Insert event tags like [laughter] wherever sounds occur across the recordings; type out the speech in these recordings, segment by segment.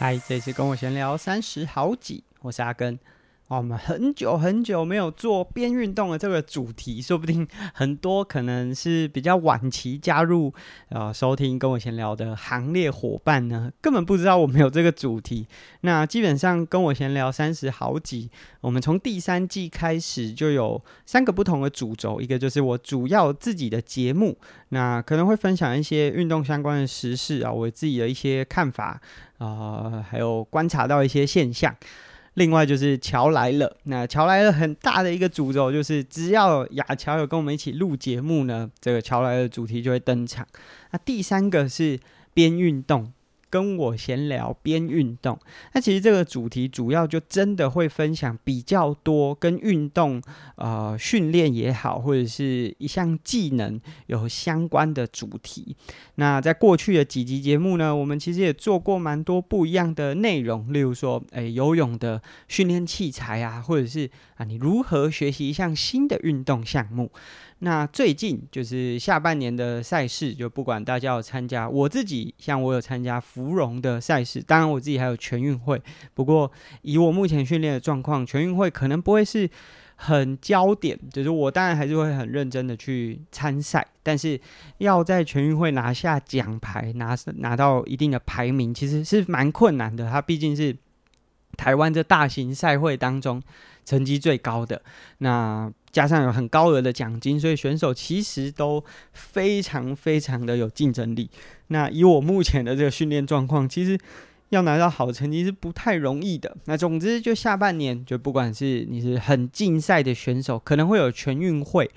嗨，这次跟我闲聊三十好几，我是阿根。我们很久很久没有做边运动的这个主题，说不定很多可能是比较晚期加入呃收听跟我闲聊的行列伙伴呢，根本不知道我们有这个主题。那基本上跟我闲聊三十好几，我们从第三季开始就有三个不同的主轴，一个就是我主要自己的节目，那可能会分享一些运动相关的时事啊，我自己的一些看法啊、还有观察到一些现象。另外就是乔来了，那乔来了很大的一个诅咒就是，只要雅乔有跟我们一起录节目呢，这个乔来了主题就会登场。那第三个是边运动。跟我闲聊边运动，那其实这个主题主要就真的会分享比较多跟运动呃训练也好，或者是一项技能有相关的主题。那在过去的几集节目呢，我们其实也做过蛮多不一样的内容，例如说，诶，游泳的训练器材啊，或者是啊，你如何学习一项新的运动项目。那最近就是下半年的赛事，就不管大家有参加，我自己像我有参加芙蓉的赛事，当然我自己还有全运会。不过以我目前训练的状况，全运会可能不会是很焦点，就是我当然还是会很认真的去参赛，但是要在全运会拿下奖牌，拿拿到一定的排名，其实是蛮困难的。它毕竟是台湾这大型赛会当中成绩最高的那。加上有很高额的奖金，所以选手其实都非常非常的有竞争力。那以我目前的这个训练状况，其实要拿到好成绩是不太容易的。那总之，就下半年，就不管是你是很竞赛的选手，可能会有全运会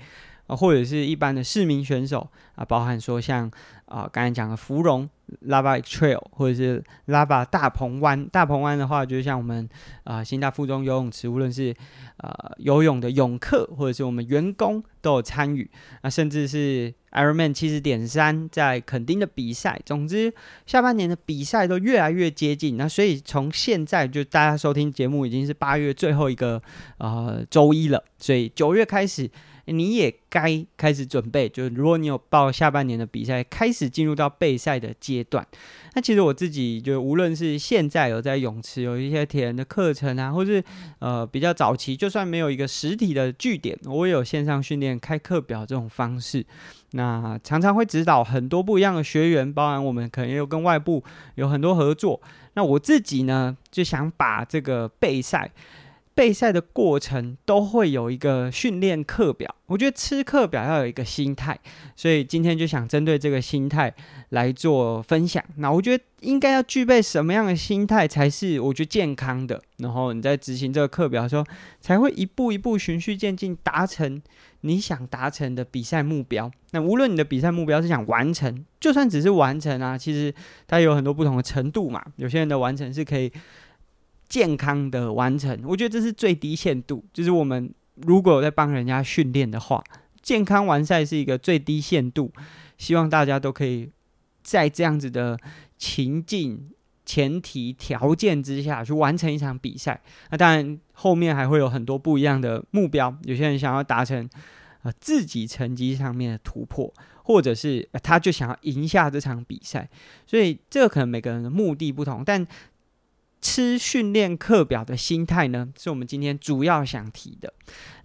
啊，或者是一般的市民选手啊，包含说像啊刚才讲的芙蓉。Lava Trail，或者是 Lava 大鹏湾，大鹏湾的话，就像我们啊、新大附中游泳池，无论是呃游泳的泳客或者是我们员工都有参与，那甚至是 Ironman 七十点三在垦丁的比赛。总之，下半年的比赛都越来越接近。那所以从现在就大家收听节目已经是八月最后一个呃周一了，所以九月开始。你也该开始准备，就是如果你有报下半年的比赛，开始进入到备赛的阶段。那其实我自己就无论是现在有在泳池有一些铁人的课程啊，或是呃比较早期，就算没有一个实体的据点，我也有线上训练开课表这种方式。那常常会指导很多不一样的学员，包含我们可能也有跟外部有很多合作。那我自己呢，就想把这个备赛。备赛的过程都会有一个训练课表，我觉得吃课表要有一个心态，所以今天就想针对这个心态来做分享。那我觉得应该要具备什么样的心态才是我觉得健康的？然后你在执行这个课表的时候，才会一步一步循序渐进达成你想达成的比赛目标。那无论你的比赛目标是想完成，就算只是完成啊，其实它有很多不同的程度嘛。有些人的完成是可以。健康的完成，我觉得这是最低限度。就是我们如果有在帮人家训练的话，健康完赛是一个最低限度。希望大家都可以在这样子的情境、前提、条件之下去完成一场比赛。那当然，后面还会有很多不一样的目标。有些人想要达成呃自己成绩上面的突破，或者是他就想要赢下这场比赛。所以这可能每个人的目的不同，但。吃训练课表的心态呢，是我们今天主要想提的。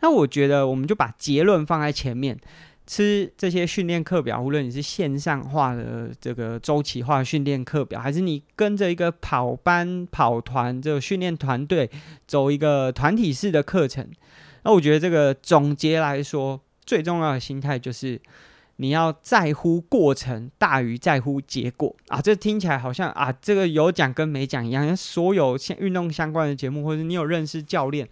那我觉得，我们就把结论放在前面。吃这些训练课表，无论你是线上化的这个周期化训练课表，还是你跟着一个跑班、跑团这个训练团队走一个团体式的课程，那我觉得这个总结来说，最重要的心态就是。你要在乎过程大于在乎结果啊！这听起来好像啊，这个有讲跟没讲一样。所有像运动相关的节目，或者你有认识教练，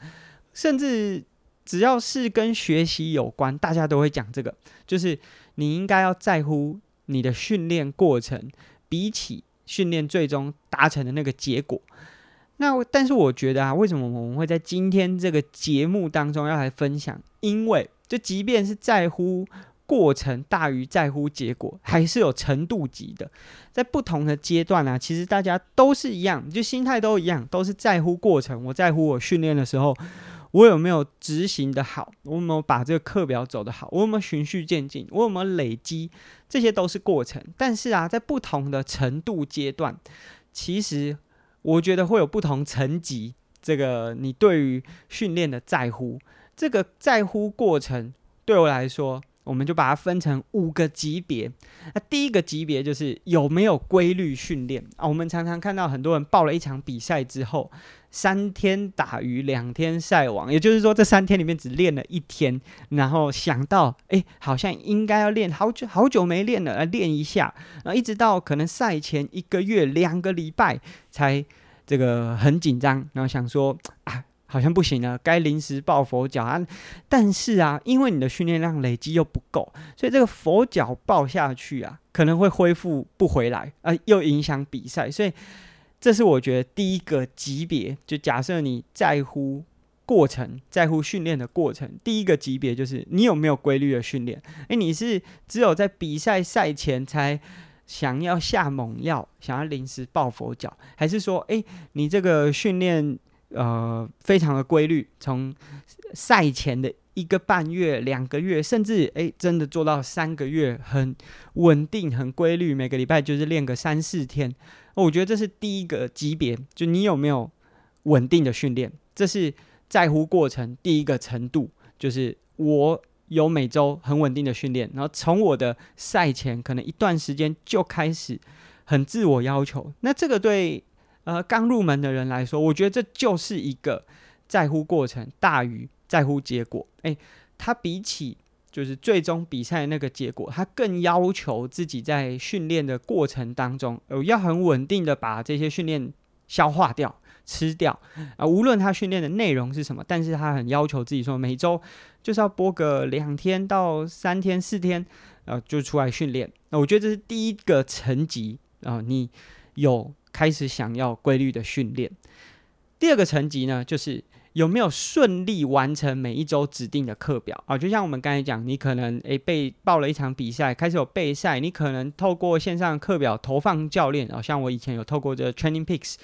甚至只要是跟学习有关，大家都会讲这个，就是你应该要在乎你的训练过程，比起训练最终达成的那个结果。那但是我觉得啊，为什么我们会在今天这个节目当中要来分享？因为就即便是在乎。过程大于在乎结果，还是有程度级的。在不同的阶段呢、啊，其实大家都是一样，就心态都一样，都是在乎过程。我在乎我训练的时候，我有没有执行得好，我有没有把这个课表走得好，我有没有循序渐进，我有没有累积，这些都是过程。但是啊，在不同的程度阶段，其实我觉得会有不同层级。这个你对于训练的在乎，这个在乎过程对我来说，我们就把它分成五个级别。那第一个级别就是有没有规律训练啊？我们常常看到很多人报了一场比赛之后，三天打鱼两天晒网，也就是说这三天里面只练了一天，然后想到哎，好像应该要练好久好久没练了，来练一下，然后一直到可能赛前一个月两个礼拜才。这个很紧张，然后想说啊，好像不行了，该临时抱佛脚啊。但是啊，因为你的训练量累积又不够，所以这个佛脚抱下去啊，可能会恢复不回来啊，又影响比赛。所以这是我觉得第一个级别。就假设你在乎过程，在乎训练的过程，第一个级别就是你有没有规律的训练？诶，你是只有在比赛赛前才。想要下猛药，想要临时抱佛脚，还是说，诶，你这个训练呃非常的规律，从赛前的一个半月、两个月，甚至诶真的做到三个月，很稳定、很规律，每个礼拜就是练个三四天。我觉得这是第一个级别，就你有没有稳定的训练，这是在乎过程第一个程度，就是我。有每周很稳定的训练，然后从我的赛前可能一段时间就开始很自我要求。那这个对呃刚入门的人来说，我觉得这就是一个在乎过程大于在乎结果。诶，他比起就是最终比赛那个结果，他更要求自己在训练的过程当中，呃，要很稳定的把这些训练消化掉。吃掉啊！无论他训练的内容是什么，但是他很要求自己说，每周就是要播个两天到三天、四天，呃，就出来训练。那我觉得这是第一个层级啊，你有开始想要规律的训练。第二个层级呢，就是有没有顺利完成每一周指定的课表啊？就像我们刚才讲，你可能诶被报了一场比赛，开始有备赛，你可能透过线上课表投放教练啊，像我以前有透过这个 Training Peaks。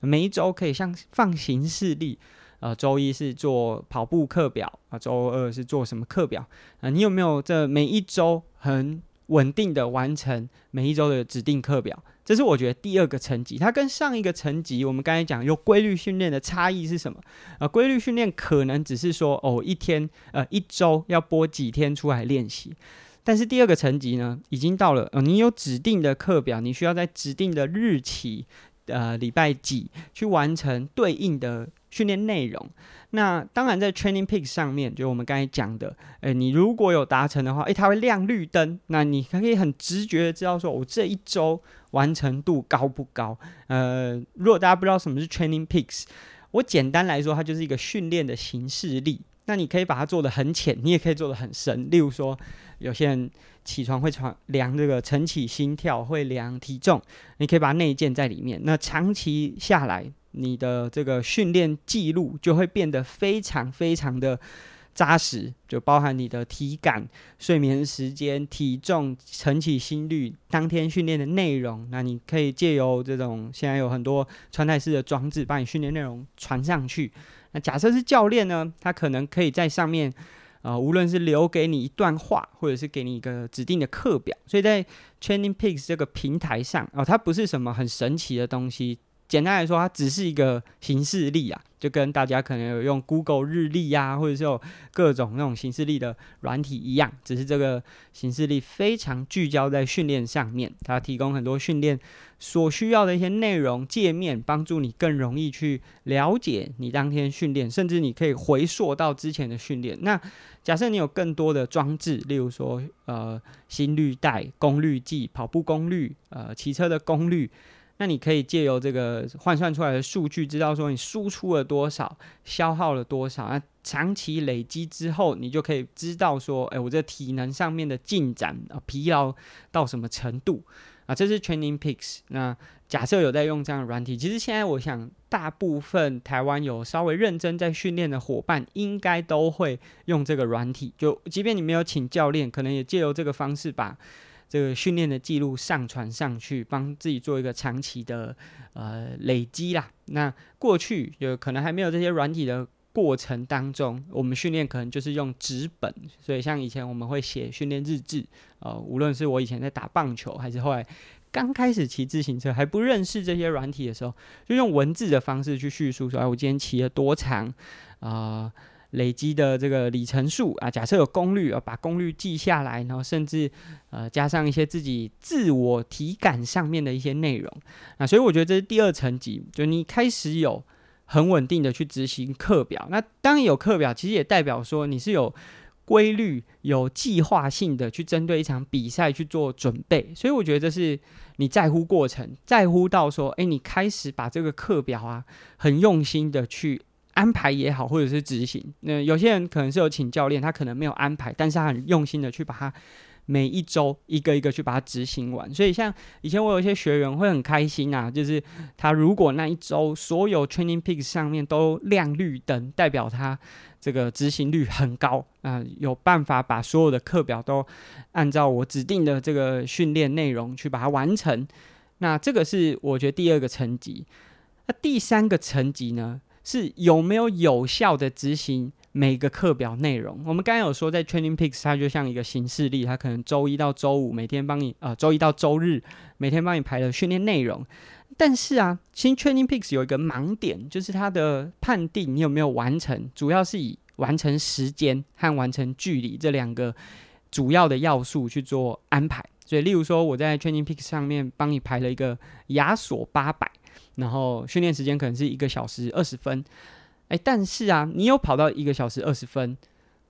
每一周可以像放行事历，呃，周一是做跑步课表啊，周二是做什么课表啊？你有没有这每一周很稳定的完成每一周的指定课表？这是我觉得第二个层级，它跟上一个层级我们刚才讲有规律训练的差异是什么？呃，规律训练可能只是说哦，一天呃一周要播几天出来练习，但是第二个层级呢，已经到了，呃，你有指定的课表，你需要在指定的日期。呃，礼拜几去完成对应的训练内容？那当然，在 Training Peaks 上面，就我们刚才讲的，诶，你如果有达成的话，诶，它会亮绿灯，那你可以很直觉的知道说，我这一周完成度高不高？呃，如果大家不知道什么是 Training Peaks，我简单来说，它就是一个训练的形式力。那你可以把它做得很浅，你也可以做得很深。例如说，有些人起床会传量这个晨起心跳，会量体重，你可以把它内建在里面。那长期下来，你的这个训练记录就会变得非常非常的扎实，就包含你的体感、睡眠时间、体重、晨起心率、当天训练的内容。那你可以借由这种现在有很多穿戴式的装置，把你训练内容传上去。那假设是教练呢，他可能可以在上面，呃，无论是留给你一段话，或者是给你一个指定的课表，所以在 Training Peaks 这个平台上，哦，它不是什么很神奇的东西。简单来说，它只是一个形式历啊，就跟大家可能有用 Google 日历呀、啊，或者是有各种那种形式历的软体一样，只是这个形式历非常聚焦在训练上面，它提供很多训练所需要的一些内容界面，帮助你更容易去了解你当天训练，甚至你可以回溯到之前的训练。那假设你有更多的装置，例如说呃心率带、功率计、跑步功率、呃骑车的功率。那你可以借由这个换算出来的数据，知道说你输出了多少，消耗了多少。那长期累积之后，你就可以知道说，哎，我这体能上面的进展啊，疲劳到什么程度啊？这是 Training Peaks。那假设有在用这样的软体，其实现在我想，大部分台湾有稍微认真在训练的伙伴，应该都会用这个软体。就即便你没有请教练，可能也借由这个方式把。这个训练的记录上传上去，帮自己做一个长期的呃累积啦。那过去有可能还没有这些软体的过程当中，我们训练可能就是用纸本，所以像以前我们会写训练日志，呃，无论是我以前在打棒球，还是后来刚开始骑自行车还不认识这些软体的时候，就用文字的方式去叙述说：“哎，我今天骑了多长啊？”累积的这个里程数啊，假设有功率啊，把功率记下来，然后甚至呃加上一些自己自我体感上面的一些内容啊，所以我觉得这是第二层级，就你开始有很稳定的去执行课表。那当然有课表，其实也代表说你是有规律、有计划性的去针对一场比赛去做准备。所以我觉得这是你在乎过程，在乎到说，哎，你开始把这个课表啊，很用心的去。安排也好，或者是执行，那有些人可能是有请教练，他可能没有安排，但是他很用心的去把它每一周一个一个去把它执行完。所以像以前我有一些学员会很开心啊，就是他如果那一周所有 Training Peaks 上面都亮绿灯，代表他这个执行率很高啊，有办法把所有的课表都按照我指定的这个训练内容去把它完成。那这个是我觉得第二个层级。那第三个层级呢？是有没有有效的执行每个课表内容？我们刚刚有说，在 Training Peaks 它就像一个行事历，它可能周一到周五每天帮你，呃，周一到周日每天帮你排了训练内容。但是啊，新 Training Peaks 有一个盲点，就是它的判定你有没有完成，主要是以完成时间和完成距离这两个主要的要素去做安排。所以，例如说我在 Training Peaks 上面帮你排了一个亚索八百。然后训练时间可能是一个小时二十分，哎，但是啊，你有跑到一个小时二十分，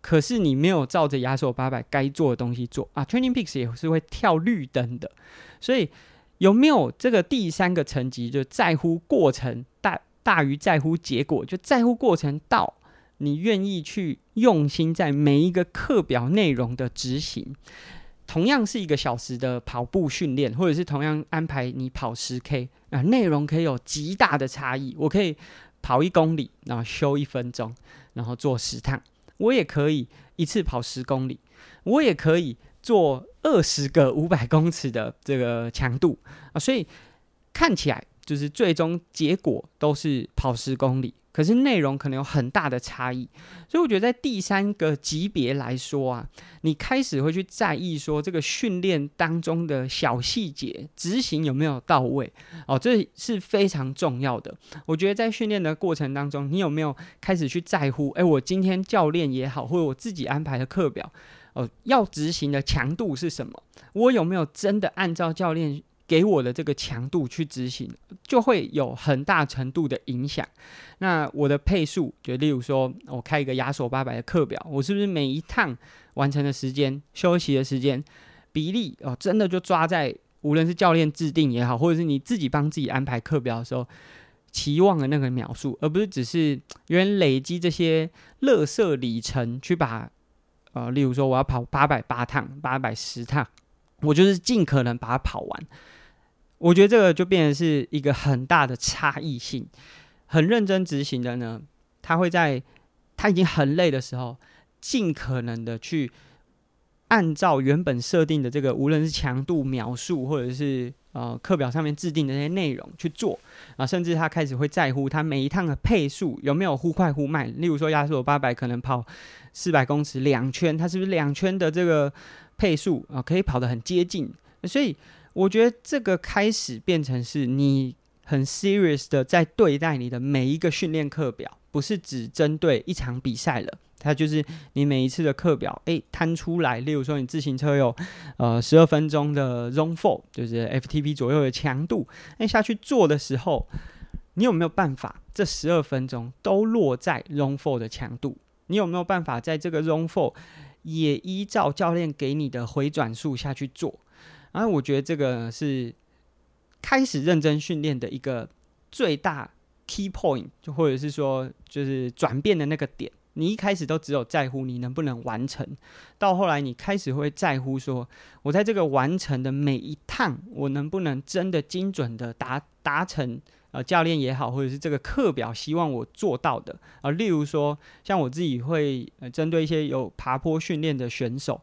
可是你没有照着亚索八百该做的东西做。啊，Training Peaks 也是会跳绿灯的，所以有没有这个第三个层级，就在乎过程大大于在乎结果，就在乎过程到你愿意去用心在每一个课表内容的执行。同样是一个小时的跑步训练，或者是同样安排你跑十 K 啊，内容可以有极大的差异。我可以跑一公里，然后休一分钟，然后做十趟。我也可以一次跑十公里，我也可以做二十个五百公尺的这个强度啊。所以看起来就是最终结果都是跑十公里。可是内容可能有很大的差异，所以我觉得在第三个级别来说啊，你开始会去在意说这个训练当中的小细节执行有没有到位哦，这是非常重要的。我觉得在训练的过程当中，你有没有开始去在乎？诶，我今天教练也好，或者我自己安排的课表哦，要执行的强度是什么？我有没有真的按照教练给我的这个强度去执行，就会有很大程度的影响。那我的配速，就例如说，我开一个亚索八百的课表，我是不是每一趟完成的时间、休息的时间比例哦，真的就抓在无论是教练制定也好，或者是你自己帮自己安排课表的时候，期望的那个秒数，而不是只是有人累积这些乐色里程去把，呃，例如说我要跑八百八趟、八百十趟，我就是尽可能把它跑完。我觉得这个就变成是一个很大的差异性，很认真执行的呢，他会在他已经很累的时候，尽可能的去按照原本设定的这个，无论是强度描述，或者是呃课表上面制定的那些内容去做啊，甚至他开始会在乎他每一趟的配速有没有忽快忽慢。例如说，亚索八百可能跑四百公尺两圈，他是不是两圈的这个配速啊可以跑得很接近？所以。我觉得这个开始变成是你很 serious 的在对待你的每一个训练课表，不是只针对一场比赛了。它就是你每一次的课表，诶，摊出来。例如说，你自行车有呃十二分钟的 Zone Four，就是 FTP 左右的强度，那下去做的时候，你有没有办法这十二分钟都落在 Zone Four 的强度？你有没有办法在这个 Zone Four 也依照教练给你的回转数下去做？然后我觉得这个是开始认真训练的一个最大 key point，就或者是说就是转变的那个点。你一开始都只有在乎你能不能完成，到后来你开始会在乎说，我在这个完成的每一趟，我能不能真的精准的达达成？呃，教练也好，或者是这个课表希望我做到的啊、例如说，像我自己会呃针对一些有爬坡训练的选手。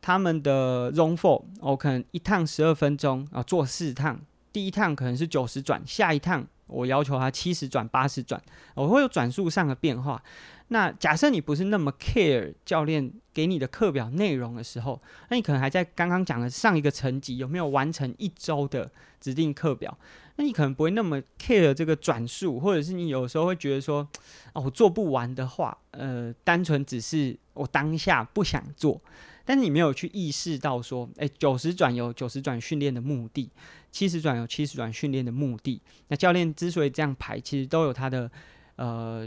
他们的 Zone 4，我可能一趟十二分钟啊，做四趟。第一趟可能是九十转，下一趟我要求他七十转、八十转，我会有转速上的变化。那假设你不是那么 care 教练给你的课表内容的时候，那你可能还在刚刚讲的上一个层级有没有完成一周的指定课表？那你可能不会那么 care 这个转速，或者是你有时候会觉得说，哦，我做不完的话，呃，单纯只是我当下不想做，但是你没有去意识到说，诶，九十转有九十转训练的目的，七十转有七十转训练的目的。那教练之所以这样排，其实都有他的呃。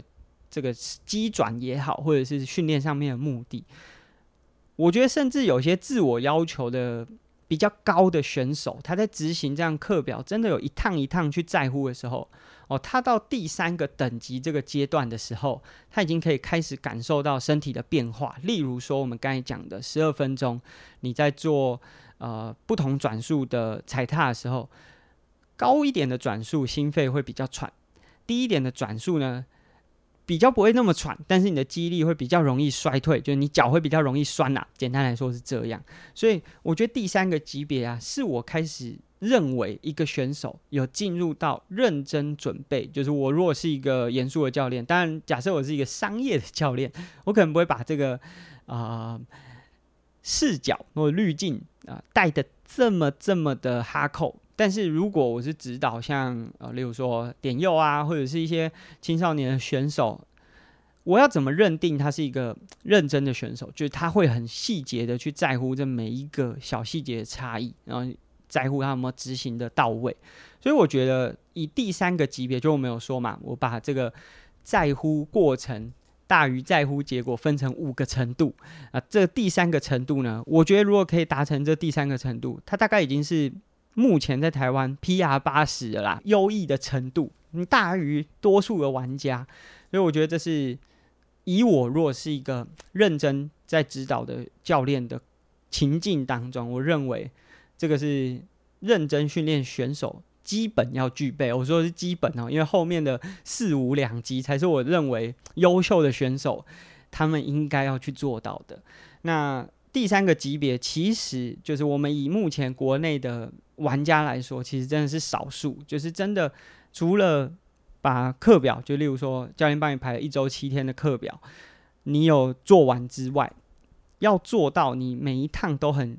这个机转也好，或者是训练上面的目的，我觉得甚至有些自我要求的比较高的选手，他在执行这样课表，真的有一趟一趟去在乎的时候，哦，他到第三个等级这个阶段的时候，他已经可以开始感受到身体的变化。例如说，我们刚才讲的十二分钟，你在做呃不同转速的踩踏的时候，高一点的转速，心肺会比较喘；低一点的转速呢，比较不会那么喘，但是你的肌力会比较容易衰退，就是你脚会比较容易酸呐、啊。简单来说是这样，所以我觉得第三个级别啊，是我开始认为一个选手有进入到认真准备。就是我如果是一个严肃的教练，当然假设我是一个商业的教练，我可能不会把这个啊、视角或滤镜啊带得这么这么的哈扣。但是如果我是指导像呃，例如说点右啊，或者是一些青少年的选手，我要怎么认定他是一个认真的选手？就是他会很细节的去在乎这每一个小细节的差异，然后在乎他有没有执行的到位。所以我觉得以第三个级别，就我没有说嘛，我把这个在乎过程大于在乎结果分成五个程度啊，这第三个程度呢，我觉得如果可以达成这第三个程度，它大概已经是。目前在台湾 PR 八十的啦，优异的程度，你大于多数的玩家，所以我觉得这是以我若是一个认真在指导的教练的情境当中，我认为这个是认真训练选手基本要具备。我说的是基本哦，因为后面的四五两级才是我认为优秀的选手他们应该要去做到的。那第三个级别其实就是我们以目前国内的。玩家来说，其实真的是少数，就是真的除了把课表，就例如说教练帮你排了一周七天的课表，你有做完之外，要做到你每一趟都很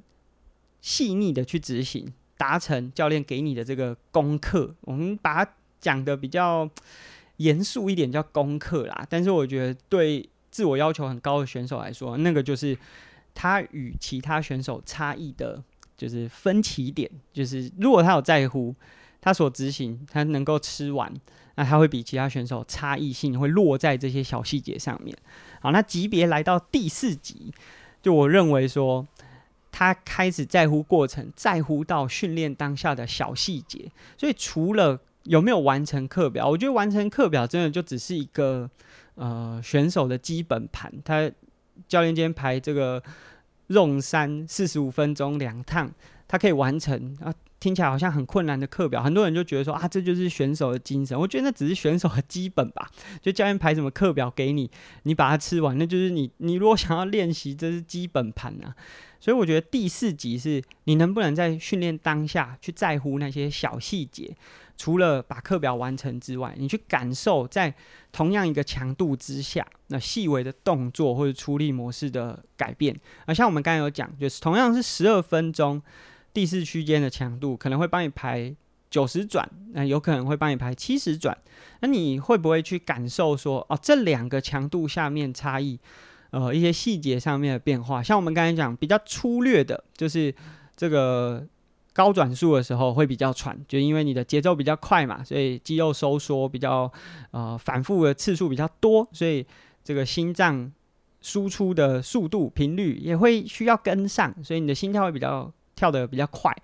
细腻的去执行，达成教练给你的这个功课。我们把它讲的比较严肃一点，叫功课啦。但是我觉得对自我要求很高的选手来说，那个就是他与其他选手差异的。就是分歧点，就是如果他有在乎他所执行，他能够吃完，那他会比其他选手差异性会落在这些小细节上面。好，那级别来到第四级，就我认为说，他开始在乎过程，在乎到训练当下的小细节。所以除了有没有完成课表，我觉得完成课表真的就只是一个呃选手的基本盘。他教练今天排这个。用三四十五分钟两趟，他可以完成啊，听起来好像很困难的课表，很多人就觉得说啊，这就是选手的精神。我觉得那只是选手的基本吧，就教练排什么课表给你，你把它吃完，那就是你。你如果想要练习，这是基本盘啊。所以我觉得第四级是你能不能在训练当下去在乎那些小细节。除了把课表完成之外，你去感受在同样一个强度之下，那细微的动作或者出力模式的改变。而像我们刚才有讲，就是同样是十二分钟第四区间的强度，可能会帮你排九十转，那有可能会帮你排七十转。那你会不会去感受说，哦，这两个强度下面差异，呃，一些细节上面的变化？像我们刚才讲比较粗略的，就是这个。高转速的时候会比较喘，就因为你的节奏比较快嘛，所以肌肉收缩比较呃反复的次数比较多，所以这个心脏输出的速度频率也会需要跟上，所以你的心跳会比较跳得比较快，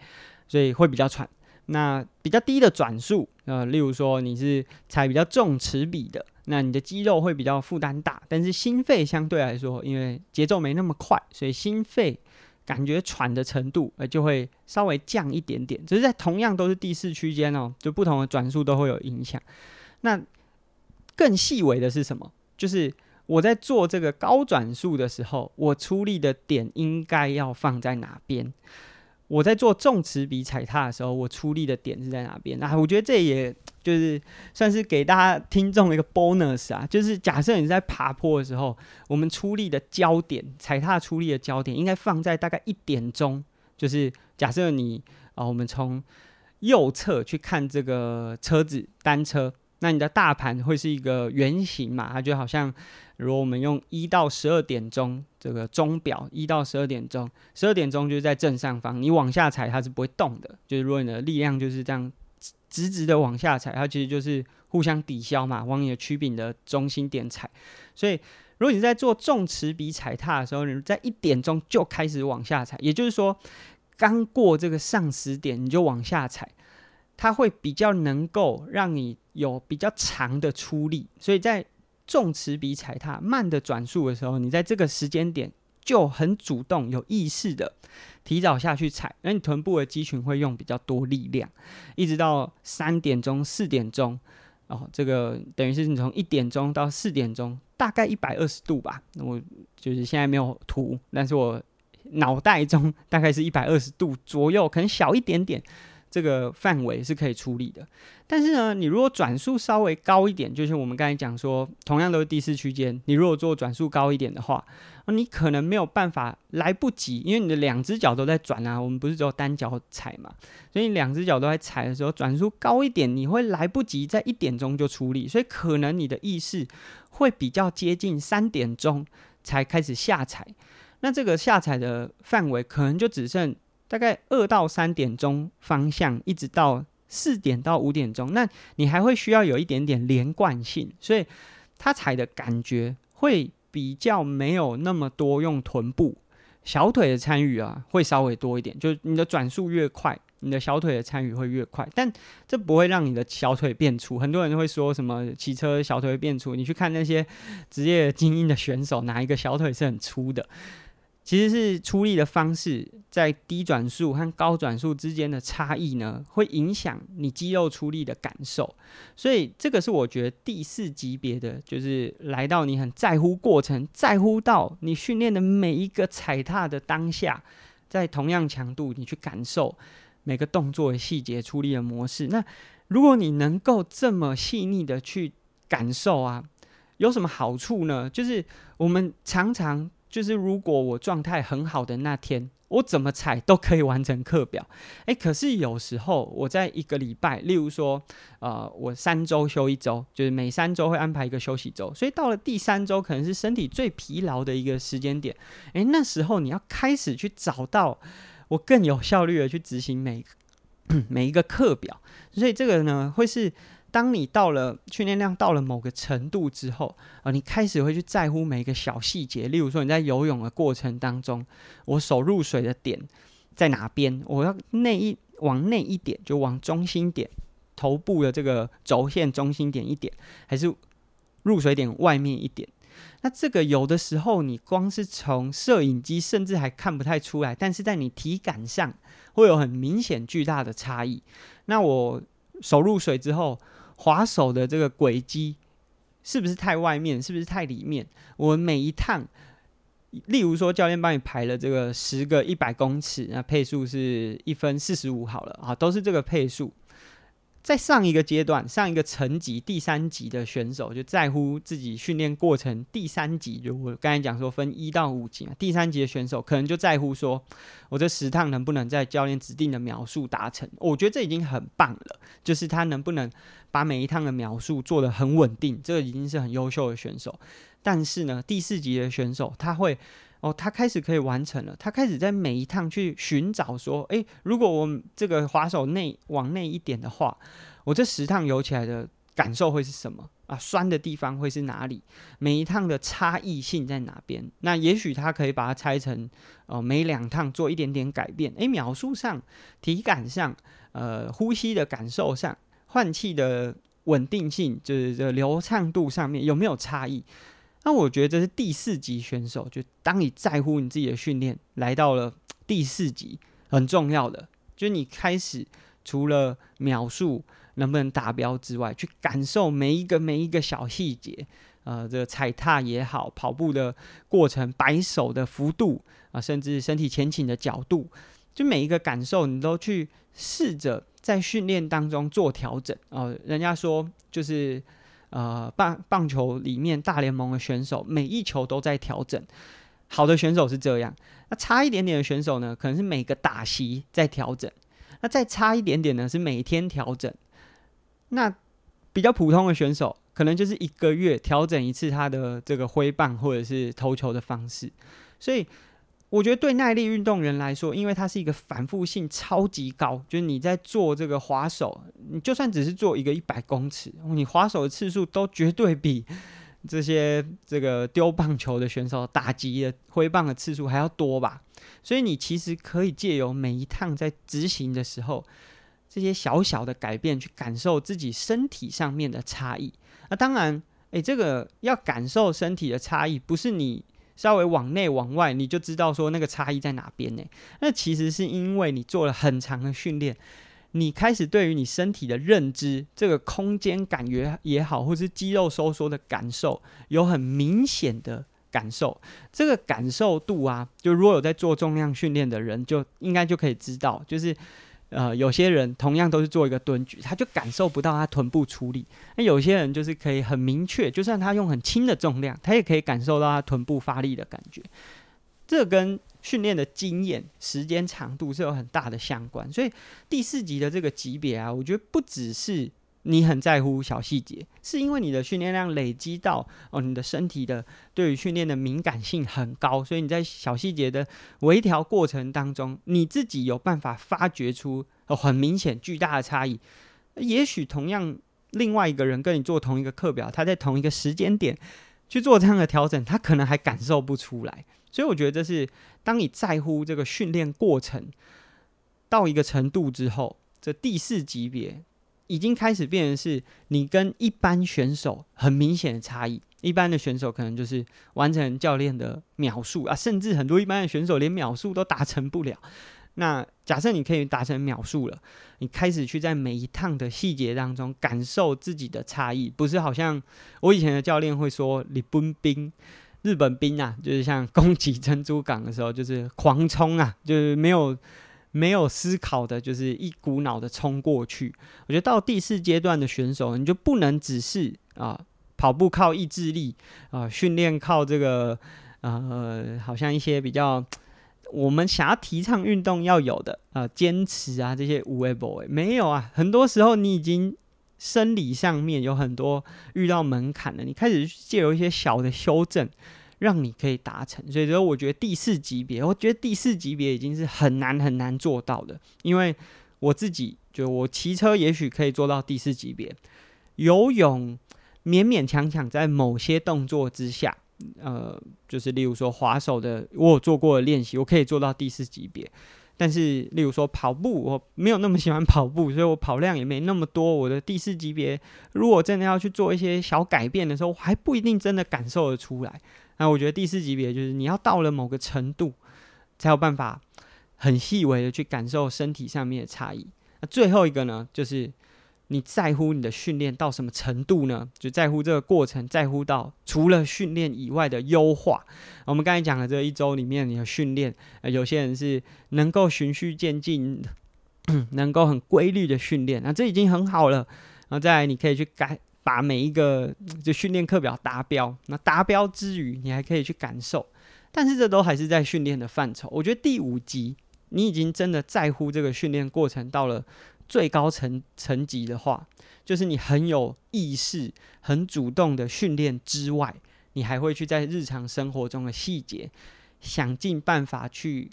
所以会比较喘。那比较低的转速，呃，例如说你是踩比较重齿比的，那你的肌肉会比较负担大，但是心肺相对来说，因为节奏没那么快，所以心肺。感觉喘的程度，呃，就会稍微降一点点。只是在同样都是第四区间哦，就不同的转速都会有影响。那更细微的是什么？就是我在做这个高转速的时候，我出力的点应该要放在哪边？我在做重池比踩踏的时候，我出力的点是在哪边？那我觉得这也就是算是给大家听众一个 bonus 啊，就是假设你在爬坡的时候，我们出力的焦点，踩踏出力的焦点应该放在大概一点钟，就是假设你啊，我们从右侧去看这个车子单车。那你的大盘会是一个圆形嘛？它就好像，如果我们用一到十二点钟这个钟表，一到十二点钟，十二点钟就是在正上方，你往下踩它是不会动的。就是如果你的力量就是这样直直的往下踩，它其实就是互相抵消嘛，往你的曲柄的中心点踩。所以，如果你在做重持比踩踏的时候，你在一点钟就开始往下踩，也就是说，刚过这个上十点你就往下踩。它会比较能够让你有比较长的出力，所以在重持比踩踏慢的转速的时候，你在这个时间点就很主动、有意识的提早下去踩，那你臀部的肌群会用比较多力量，一直到三点钟、四点钟哦，这个等于是你从一点钟到四点钟，大概一百二十度吧。我就是现在没有图，但是我脑袋中大概是一百二十度左右，可能小一点点。这个范围是可以出力的，但是呢，你如果转速稍微高一点，就是我们刚才讲说，同样都是第四区间，你如果做转速高一点的话，你可能没有办法来不及，因为你的两只脚都在转啊，我们不是只有单脚踩嘛，所以你两只脚都在踩的时候，转速高一点，你会来不及在一点钟就出力，所以可能你的意识会比较接近三点钟才开始下踩，那这个下踩的范围可能就只剩。大概二到三点钟方向，一直到四点到五点钟，那你还会需要有一点点连贯性，所以它踩的感觉会比较没有那么多用臀部、小腿的参与啊，会稍微多一点。就是你的转速越快，你的小腿的参与会越快，但这不会让你的小腿变粗。很多人会说什么骑车小腿会变粗，你去看那些职业精英的选手，哪一个小腿是很粗的？其实是出力的方式，在低转速和高转速之间的差异呢，会影响你肌肉出力的感受。所以这个是我觉得第四级别的，就是来到你很在乎过程，在乎到你训练的每一个踩踏的当下，在同样强度，你去感受每个动作的细节、出力的模式。那如果你能够这么细腻的去感受啊，有什么好处呢？就是我们常常。就是如果我状态很好的那天，我怎么踩都可以完成课表。诶，可是有时候我在一个礼拜，例如说，呃，我三周休一周，就是每三周会安排一个休息周，所以到了第三周可能是身体最疲劳的一个时间点。诶，那时候你要开始去找到我更有效率的去执行每 [clears throat] 每一个课表，所以这个呢会是。当你到了训练量到了某个程度之后，啊、呃，你开始会去在乎每一个小细节。例如说，你在游泳的过程当中，我手入水的点在哪边？我要内一往内一点，就往中心点，头部的这个轴线中心点一点，还是入水点外面一点？那这个有的时候你光是从摄影机甚至还看不太出来，但是在你体感上会有很明显巨大的差异。那我手入水之后。滑手的这个轨迹是不是太外面？是不是太里面？我每一趟，例如说教练帮你排了这个十个一百公尺，那配速是一分四十五好了啊，都是这个配速。在上一个阶段，上一个层级第三级的选手就在乎自己训练过程第三级，就我刚才讲说分一到五级嘛，第三级的选手可能就在乎说，我这十趟能不能在教练指定的秒数达成？我觉得这已经很棒了，就是他能不能把每一趟的秒数做得很稳定，这个已经是很优秀的选手。但是呢，第四级的选手他会。哦，他开始可以完成了。他开始在每一趟去寻找说，诶，如果我这个滑手内往内一点的话，我这十趟游起来的感受会是什么啊？酸的地方会是哪里？每一趟的差异性在哪边？那也许他可以把它拆成，呃，每两趟做一点点改变。诶，秒数上、体感上、呃，呼吸的感受上、换气的稳定性，就是这流畅度上面有没有差异？那我觉得这是第四级选手，就当你在乎你自己的训练来到了第四级，很重要的，就是你开始除了秒数能不能达标之外，去感受每一个每一个小细节，呃，这个踩踏也好，跑步的过程，摆手的幅度啊，甚至身体前倾的角度，就每一个感受，你都去试着在训练当中做调整。哦、人家说就是呃棒棒球里面大联盟的选手每一球都在调整，好的选手是这样。那差一点点的选手呢，可能是每个打席在调整。那再差一点点呢，是每天调整。那比较普通的选手，可能就是一个月调整一次他的这个挥棒或者是投球的方式。所以我觉得对耐力运动员来说，因为它是一个反复性超级高，就是你在做这个滑手，你就算只是做一个一百公尺，你滑手的次数都绝对比这些这个丢棒球的选手打击的挥棒的次数还要多吧。所以你其实可以借由每一趟在执行的时候，这些小小的改变，去感受自己身体上面的差异。那当然，诶，这个要感受身体的差异，不是你稍微往内往外，你就知道说那个差异在哪边呢？那其实是因为你做了很长的训练，你开始对于你身体的认知，这个空间感觉也好，或是肌肉收缩的感受，有很明显的。感受这个感受度啊，就如果有在做重量训练的人，就应该就可以知道，就是呃，有些人同样都是做一个蹲举，他就感受不到他臀部出力；那有些人就是可以很明确，就算他用很轻的重量，他也可以感受到他臀部发力的感觉。这跟训练的经验、时间长度是有很大的相关。所以第四级的这个级别啊，我觉得不只是。你很在乎小细节，是因为你的训练量累积到哦，你的身体的对于训练的敏感性很高，所以你在小细节的微调过程当中，你自己有办法发掘出哦很明显巨大的差异。也许同样另外一个人跟你做同一个课表，他在同一个时间点去做这样的调整，他可能还感受不出来。所以我觉得这是当你在乎这个训练过程到一个程度之后，这第四级别。已经开始变成是你跟一般选手很明显的差异。一般的选手可能就是完成教练的秒数啊，甚至很多一般的选手连秒数都达成不了。那假设你可以达成秒数了，你开始去在每一趟的细节当中感受自己的差异，不是好像我以前的教练会说，你奔兵日本兵啊，就是像攻击珍珠港的时候，就是狂冲啊，就是没有。没有思考的，就是一股脑的冲过去。我觉得到第四阶段的选手，你就不能只是啊跑步靠意志力啊，训练靠这个呃，好像一些比较我们想要提倡运动要有的啊坚持啊这些无谓 boy 没有啊。很多时候你已经生理上面有很多遇到门槛了，你开始借由一些小的修正。让你可以达成，所以说我觉得第四级别，我觉得第四级别已经是很难很难做到的。因为我自己就我骑车也许可以做到第四级别，游泳勉勉强强在某些动作之下，呃，就是例如说滑手的，我有做过的练习，我可以做到第四级别。但是例如说跑步，我没有那么喜欢跑步，所以我跑量也没那么多。我的第四级别，如果真的要去做一些小改变的时候，我还不一定真的感受得出来。那我觉得第四级别就是你要到了某个程度，才有办法很细微的去感受身体上面的差异。那最后一个呢，就是你在乎你的训练到什么程度呢？就在乎这个过程，在乎到除了训练以外的优化。我们刚才讲的这一周里面，你的训练，呃，有些人是能够循序渐进，[clears throat] 能够很规律的训练，那这已经很好了。然后再来，你可以去改。把每一个就训练课表达标，那达标之余，你还可以去感受，但是这都还是在训练的范畴。我觉得第五级，你已经真的在乎这个训练过程到了最高层层级的话，就是你很有意识、很主动的训练之外，你还会去在日常生活中的细节，想尽办法去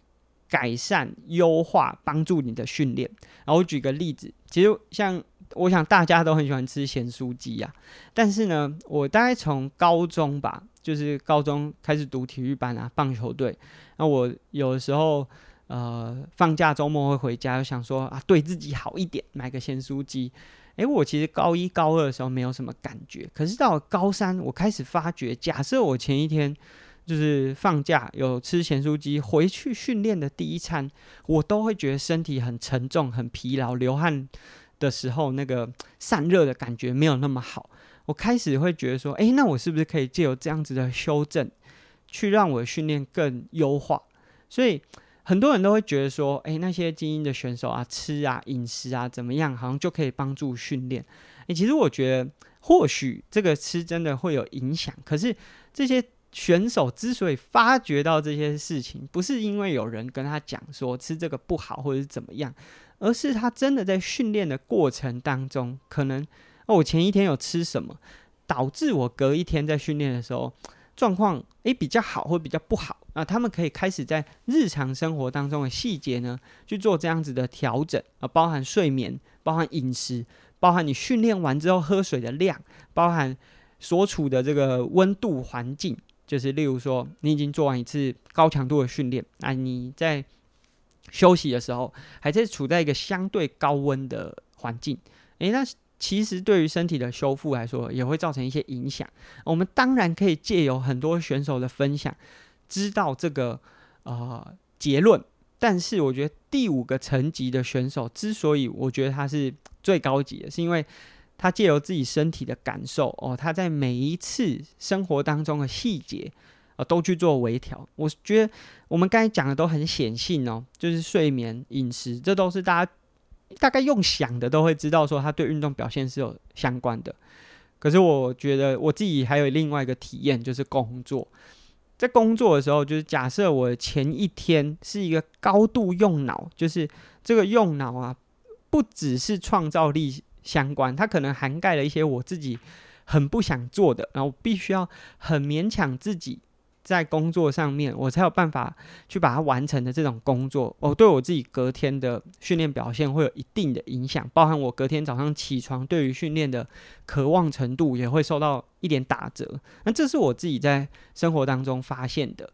改善、优化、帮助你的训练。然后我举个例子，其实像。我想大家都很喜欢吃咸酥鸡呀，但是呢，我大概从高中吧，就是高中开始读体育班啊，棒球队。那我有的时候，呃，放假周末会回家，就想说啊，对自己好一点，买个咸酥鸡。诶，我其实高一高二的时候没有什么感觉，可是到了高三，我开始发觉，假设我前一天就是放假有吃咸酥鸡，回去训练的第一餐，我都会觉得身体很沉重、很疲劳、流汗。的时候，那个散热的感觉没有那么好。我开始会觉得说，诶，那我是不是可以借由这样子的修正，去让我的训练更优化？所以，很多人都会觉得说，诶，那些精英的选手啊，吃啊，饮食啊，怎么样，好像就可以帮助训练。诶，其实我觉得，或许这个吃真的会有影响。可是这些选手之所以发觉到这些事情，不是因为有人跟他讲说吃这个不好或者是怎么样，而是他真的在训练的过程当中，可能哦，我前一天有吃什么，导致我隔一天在训练的时候。状况诶比较好或比较不好，那他们可以开始在日常生活当中的细节呢去做这样子的调整啊，包含睡眠、包含饮食、包含你训练完之后喝水的量、包含所处的这个温度环境，就是例如说你已经做完一次高强度的训练，那你在休息的时候还在处在一个相对高温的环境，诶，那。其实对于身体的修复来说，也会造成一些影响。我们当然可以借由很多选手的分享，知道这个呃结论。但是我觉得第五个层级的选手之所以我觉得他是最高级的，是因为他借由自己身体的感受哦，他在每一次生活当中的细节呃都去做微调。我觉得我们刚才讲的都很显性哦，就是睡眠、饮食，这都是大家。大概用想的都会知道，说他对运动表现是有相关的。可是我觉得我自己还有另外一个体验，就是工作。在工作的时候，就是假设我前一天是一个高度用脑，就是这个用脑啊，不只是创造力相关，它可能涵盖了一些我自己很不想做的，然后必须要很勉强自己。在工作上面，我才有办法去把它完成的这种工作，我对我自己隔天的训练表现会有一定的影响，包含我隔天早上起床对于训练的渴望程度也会受到一点打折。那这是我自己在生活当中发现的，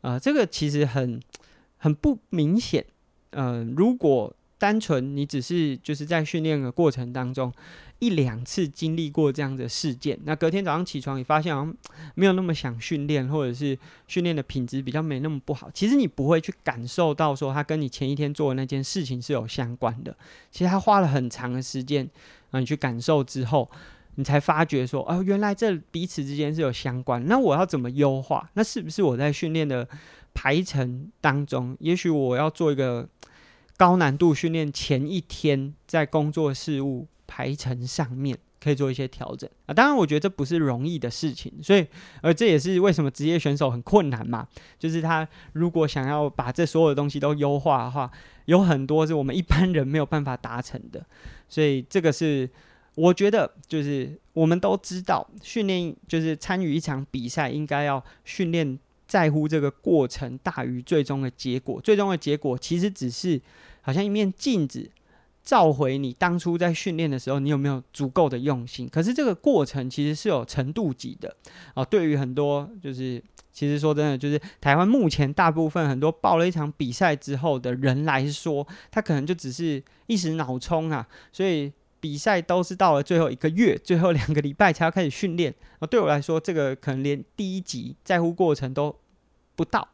呃，这个其实很很不明显，呃，如果单纯你只是就是在训练的过程当中。一两次经历过这样的事件，那隔天早上起床，你发现好像没有那么想训练，或者是训练的品质比较没那么不好。其实你不会去感受到说，他跟你前一天做的那件事情是有相关的。其实他花了很长的时间，啊，你去感受之后，你才发觉说，哦，原来这彼此之间是有相关。那我要怎么优化？那是不是我在训练的排程当中，也许我要做一个高难度训练，前一天在工作事务。排程上面可以做一些调整。啊，当然我觉得这不是容易的事情，所以而这也是为什么职业选手很困难嘛，就是他如果想要把这所有的东西都优化的话，有很多是我们一般人没有办法达成的，所以这个是我觉得就是我们都知道，训练就是参与一场比赛，应该要训练在乎这个过程大于最终的结果，最终的结果其实只是好像一面镜子。召回你当初在训练的时候，你有没有足够的用心？可是这个过程其实是有程度级的啊。对于很多就是，其实说真的，就是台湾目前大部分很多报了一场比赛之后的人来说，他可能就只是一时脑冲啊。所以比赛都是到了最后一个月、最后两个礼拜才要开始训练啊。对我来说，这个可能连第一级在乎过程都不到。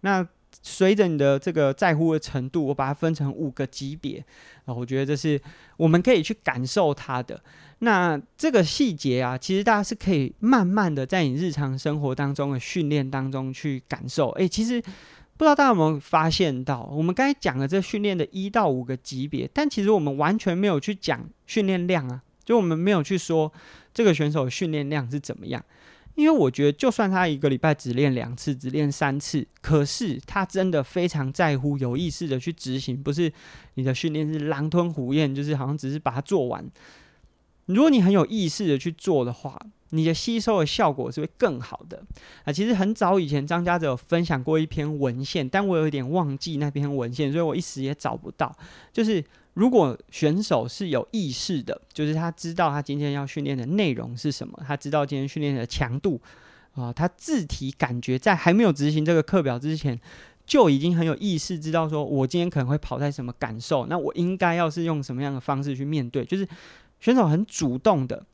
那。随着你的这个在乎的程度，我把它分成五个级别啊，我觉得这是我们可以去感受它的。那这个细节啊，其实大家是可以慢慢的在你日常生活当中的训练当中去感受。诶，其实不知道大家有没有发现到，我们刚才讲的这训练的一到五个级别，但其实我们完全没有去讲训练量啊，就我们没有去说这个选手训练量是怎么样。因为我觉得，就算他一个礼拜只练两次，只练三次，可是他真的非常在乎，有意识的去执行，不是你的训练是狼吞虎咽，就是好像只是把它做完。如果你很有意识的去做的话，你的吸收的效果是会更好的。啊，其实很早以前张家泽有分享过一篇文献，但我有一点忘记那篇文献，所以我一时也找不到。就是。如果选手是有意识的，就是他知道他今天要训练的内容是什么，他知道今天训练的强度啊，他自体感觉在还没有执行这个课表之前，就已经很有意识，知道说我今天可能会跑在什么感受，那我应该要是用什么样的方式去面对，就是选手很主动的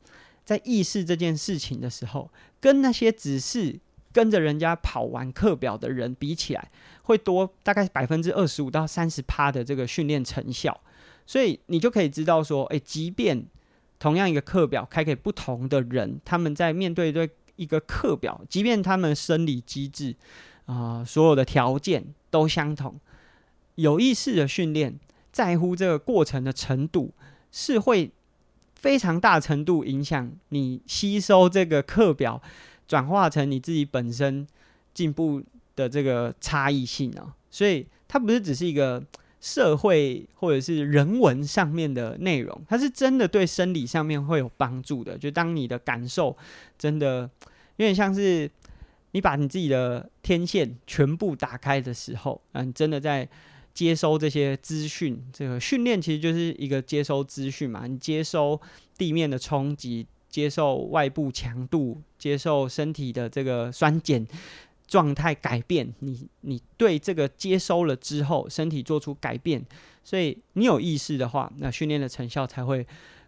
在意识这件事情的时候，跟那些只是跟着人家跑完课表的人比起来，会多大概百分之二十五到三十趴的这个训练成效。所以你就可以知道说，诶，即便同样一个课表开给不同的人，他们在面对这一个课表，即便他们生理机制啊、所有的条件都相同，有意识的训练，在乎这个过程的程度，是会非常大程度影响你吸收这个课表，转化成你自己本身进步的这个差异性哦。所以它不是只是一个社会或者是人文上面的内容，它是真的对生理上面会有帮助的。就当你的感受真的有点像是你把你自己的天线全部打开的时候，嗯，你真的在。接收这些资讯，这个训练其实就是一个接收资讯嘛。你接收地面的冲击，接受外部强度，接受身体的这个酸碱状态改变。你你对这个接收了之后，身体做出改变，所以你有意识的话，那训练的成效才会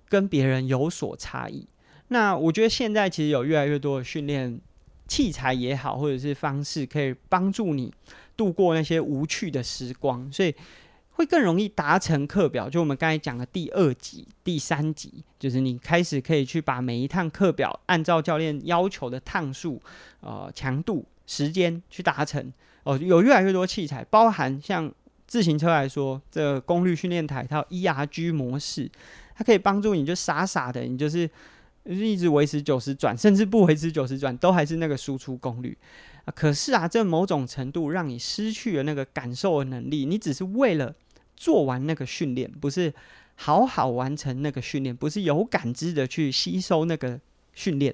跟别人有所差异。那我觉得现在其实有越来越多的训练器材也好，或者是方式，可以帮助你。度过那些无趣的时光，所以会更容易达成课表。就我们刚才讲的第二集、第三集，就是你开始可以去把每一趟课表按照教练要求的趟数、呃强度、时间去达成。哦，有越来越多器材，包含像自行车来说，这功率训练台它有 ERG 模式，它可以帮助你就傻傻的，你就是一直维持九十转，甚至不维持九十转，都还是那个输出功率。啊，可是啊，这某种程度让你失去了那个感受的能力。你只是为了做完那个训练，不是好好完成那个训练，不是有感知的去吸收那个训练。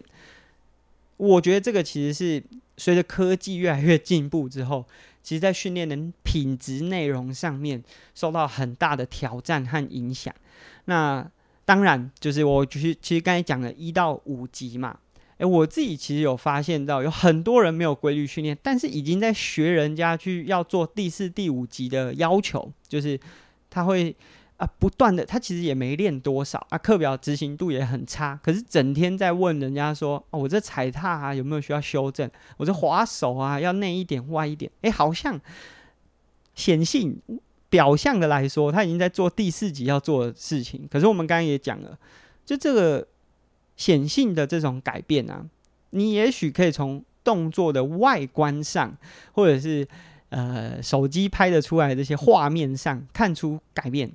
我觉得这个其实是随着科技越来越进步之后，其实在训练的品质内容上面受到很大的挑战和影响。那当然，就是我其实其实刚才讲了一到五级嘛。诶，我自己其实有发现到，有很多人没有规律训练，但是已经在学人家去要做第四、第五级的要求，就是他会啊不断的，他其实也没练多少啊，课表执行度也很差，可是整天在问人家说，哦，我这踩踏啊有没有需要修正？我这滑手啊要内一点、外一点？诶，好像显性表象的来说，他已经在做第四级要做的事情，可是我们刚刚也讲了，就这个。显性的这种改变啊，你也许可以从动作的外观上，或者是呃手机拍得出来的这些画面上看出改变。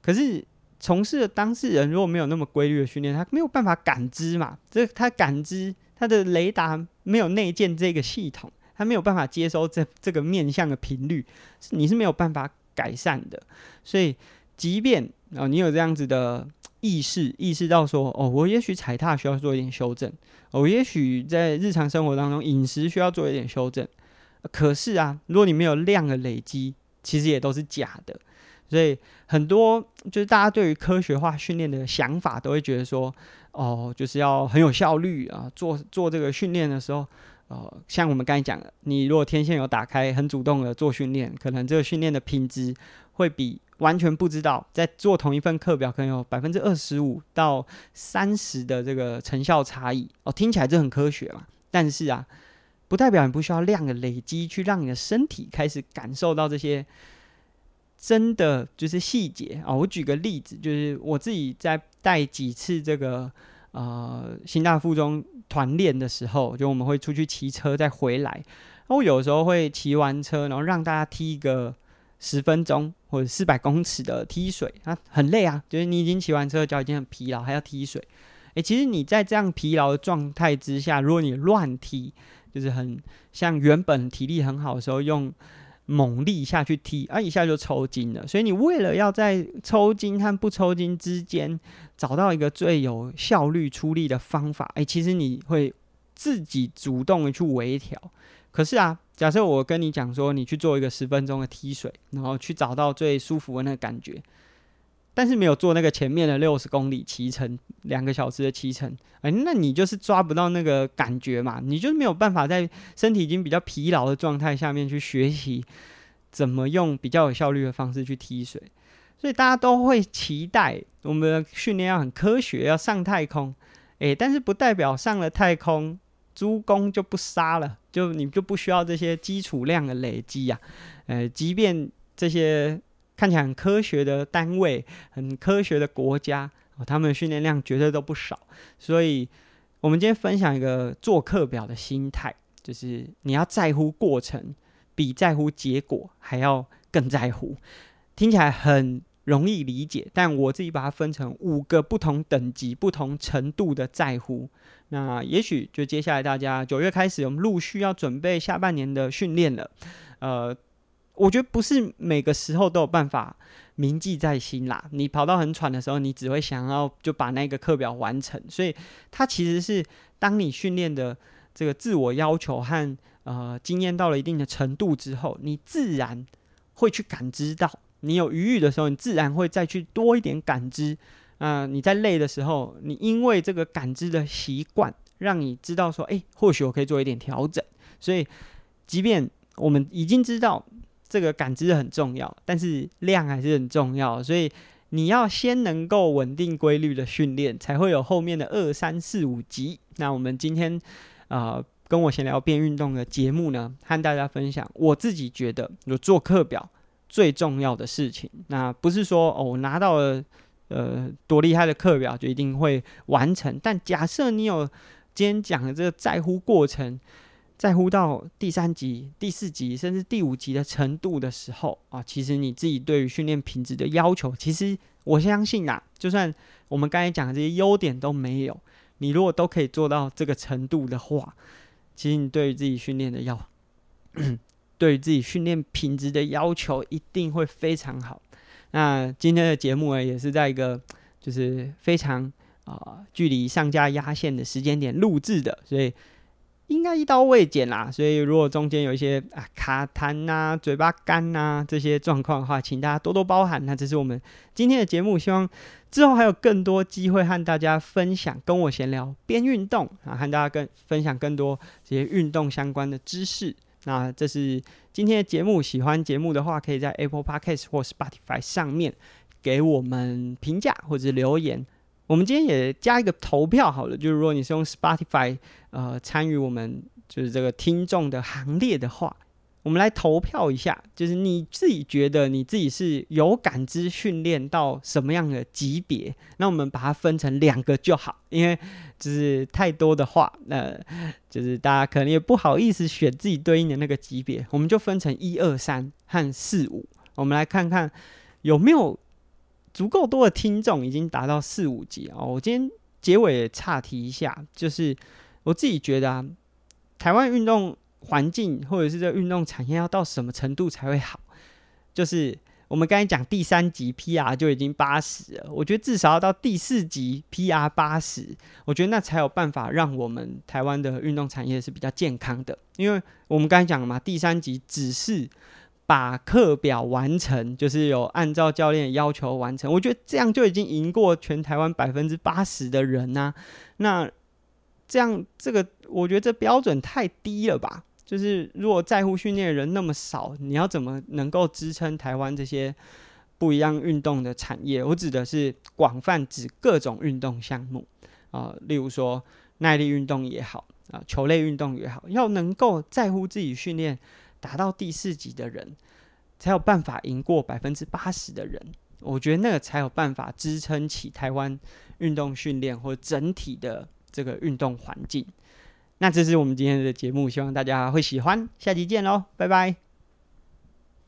可是从事的当事人如果没有那么规律的训练，他没有办法感知嘛。这他感知他的雷达没有内建这个系统，他没有办法接收这这个面向的频率，你是没有办法改善的。所以，即便啊、哦，你有这样子的。意识意识到说，哦，我也许踩踏需要做一点修正，我也许在日常生活当中饮食需要做一点修正。可是啊，如果你没有量的累积，其实也都是假的。所以很多就是大家对于科学化训练的想法，都会觉得说，哦，就是要很有效率啊，做做这个训练的时候，呃，像我们刚才讲的，你如果天线有打开，很主动的做训练，可能这个训练的品质会比。完全不知道，在做同一份课表，可能有百分之二十五到三十的这个成效差异哦，听起来这很科学嘛。但是啊，不代表你不需要量的累积，去让你的身体开始感受到这些真的就是细节啊。我举个例子，就是我自己在带几次这个呃新大附中团练的时候，就我们会出去骑车再回来，我有时候会骑完车，然后让大家踢一个。十分钟或者四百公尺的踢水，啊，很累啊，就是你已经骑完车，脚已经很疲劳，还要踢水。诶，其实你在这样疲劳的状态之下，如果你乱踢，就是很像原本体力很好的时候用猛力下去踢，啊，一下就抽筋了。所以你为了要在抽筋和不抽筋之间找到一个最有效率出力的方法，诶，其实你会自己主动的去微调。可是啊。假设我跟你讲说，你去做一个十分钟的踢水，然后去找到最舒服的那个感觉，但是没有做那个前面的六十公里骑乘，两个小时的骑乘，哎，那你就是抓不到那个感觉嘛，你就是没有办法在身体已经比较疲劳的状态下面去学习怎么用比较有效率的方式去踢水，所以大家都会期待我们的训练要很科学，要上太空，哎，但是不代表上了太空。猪公就不杀了，就你就不需要这些基础量的累积呀、啊。呃，即便这些看起来很科学的单位、很科学的国家，他们的训练量绝对都不少。所以，我们今天分享一个做课表的心态，就是你要在乎过程，比在乎结果还要更在乎。听起来很容易理解，但我自己把它分成五个不同等级、不同程度的在乎。那也许就接下来大家九月开始，我们陆续要准备下半年的训练了。呃，我觉得不是每个时候都有办法铭记在心啦。你跑到很喘的时候，你只会想要就把那个课表完成。所以它其实是当你训练的这个自我要求和呃经验到了一定的程度之后，你自然会去感知到。你有余裕的时候，你自然会再去多一点感知。啊、你在累的时候，你因为这个感知的习惯，让你知道说，诶，或许我可以做一点调整。所以，即便我们已经知道这个感知很重要，但是量还是很重要。所以，你要先能够稳定规律的训练，才会有后面的二三四五级。那我们今天啊、跟我闲聊变运动的节目呢，和大家分享，我自己觉得有做课表。最重要的事情，那不是说哦，我拿到了呃多厉害的课表就一定会完成。但假设你有今天讲的这个在乎过程，在乎到第三级、第四级甚至第五级的程度的时候啊，其实你自己对于训练品质的要求，其实我相信啊，就算我们刚才讲的这些优点都没有，你如果都可以做到这个程度的话，其实你对于自己训练的要。对自己训练品质的要求一定会非常好。那今天的节目呢，也是在一个就是非常啊、距离上架压线的时间点录制的，所以应该一刀未剪啦。所以如果中间有一些啊卡痰呐、嘴巴干呐这些状况的话，请大家多多包涵。那这是我们今天的节目，希望之后还有更多机会和大家分享，跟我闲聊边运动啊，和大家更分享更多这些运动相关的知识。那这是今天的节目，喜欢节目的话，可以在 Apple Podcast 或 Spotify 上面给我们评价或者留言。我们今天也加一个投票好了，就是如果你是用 Spotify 呃参与我们就是这个听众的行列的话。我们来投票一下，就是你自己觉得你自己是有感知训练到什么样的级别？那我们把它分成两个就好，因为就是太多的话，那就是大家可能也不好意思选自己对应的那个级别，我们就分成一二三和四五。我们来看看有没有足够多的听众已经达到四五级哦。我今天结尾也岔题一下，就是我自己觉得啊，台湾运动。环境或者是这运动产业要到什么程度才会好？就是我们刚才讲第三级 PR 就已经八十了，我觉得至少要到第四级 PR 八十，我觉得那才有办法让我们台湾的运动产业是比较健康的。因为我们刚才讲了嘛，第三级只是把课表完成，就是有按照教练要求完成，我觉得这样就已经赢过全台湾百分之八十的人呐、那这样这个，我觉得这标准太低了吧？就是如果在乎训练的人那么少，你要怎么能够支撑台湾这些不一样运动的产业？我指的是广泛指各种运动项目啊、例如说耐力运动也好啊、球类运动也好，要能够在乎自己训练达到第四级的人，才有办法赢过百分之八十的人。我觉得那个才有办法支撑起台湾运动训练或整体的这个运动环境。那这是我们今天的节目，希望大家会喜欢。下期见喽，拜拜。